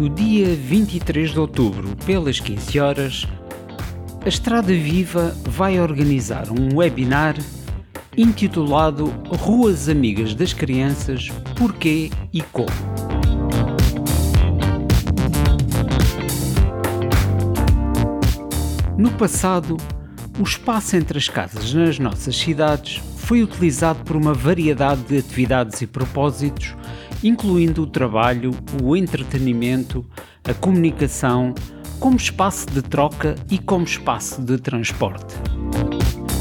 No dia 23 de outubro, pelas 15 horas, a Estrada Viva vai organizar um webinar intitulado Ruas Amigas das Crianças Porquê e Como. No passado, o espaço entre as casas nas nossas cidades foi utilizado por uma variedade de atividades e propósitos, incluindo o trabalho, o entretenimento, a comunicação, como espaço de troca e como espaço de transporte.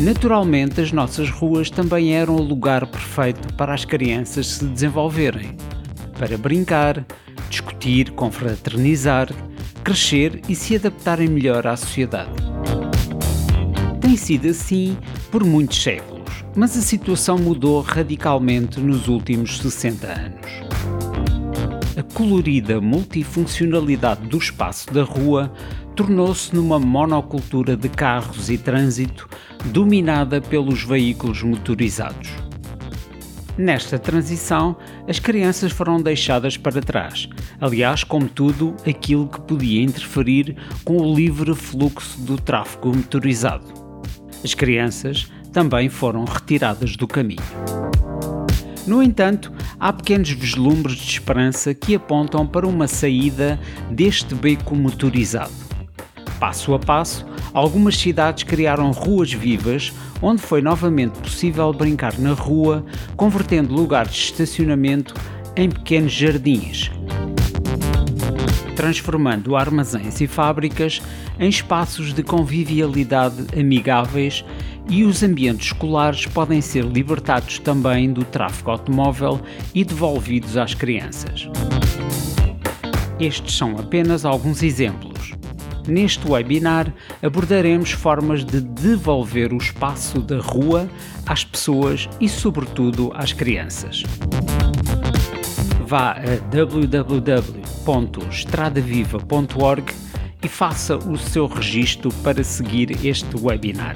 Naturalmente, as nossas ruas também eram o lugar perfeito para as crianças se desenvolverem, para brincar, discutir, confraternizar, crescer e se adaptarem melhor à sociedade. Tem sido assim por muitos séculos, mas a situação mudou radicalmente nos últimos 60 anos. A colorida multifuncionalidade do espaço da rua tornou-se numa monocultura de carros e trânsito dominada pelos veículos motorizados. Nesta transição, as crianças foram deixadas para trás, aliás, como tudo aquilo que podia interferir com o livre fluxo do tráfego motorizado. As crianças também foram retiradas do caminho. No entanto, há pequenos vislumbres de esperança que apontam para uma saída deste beco motorizado. Passo a passo, algumas cidades criaram ruas vivas onde foi novamente possível brincar na rua, convertendo lugares de estacionamento em pequenos jardins, transformando armazéns e fábricas em espaços de convivialidade amigáveis e os ambientes escolares podem ser libertados também do tráfego automóvel e devolvidos às crianças. Estes são apenas alguns exemplos. Neste webinar abordaremos formas de devolver o espaço da rua às pessoas e, sobretudo, às crianças. Vá a www.estradaviva.org e faça o seu registro para seguir este webinar.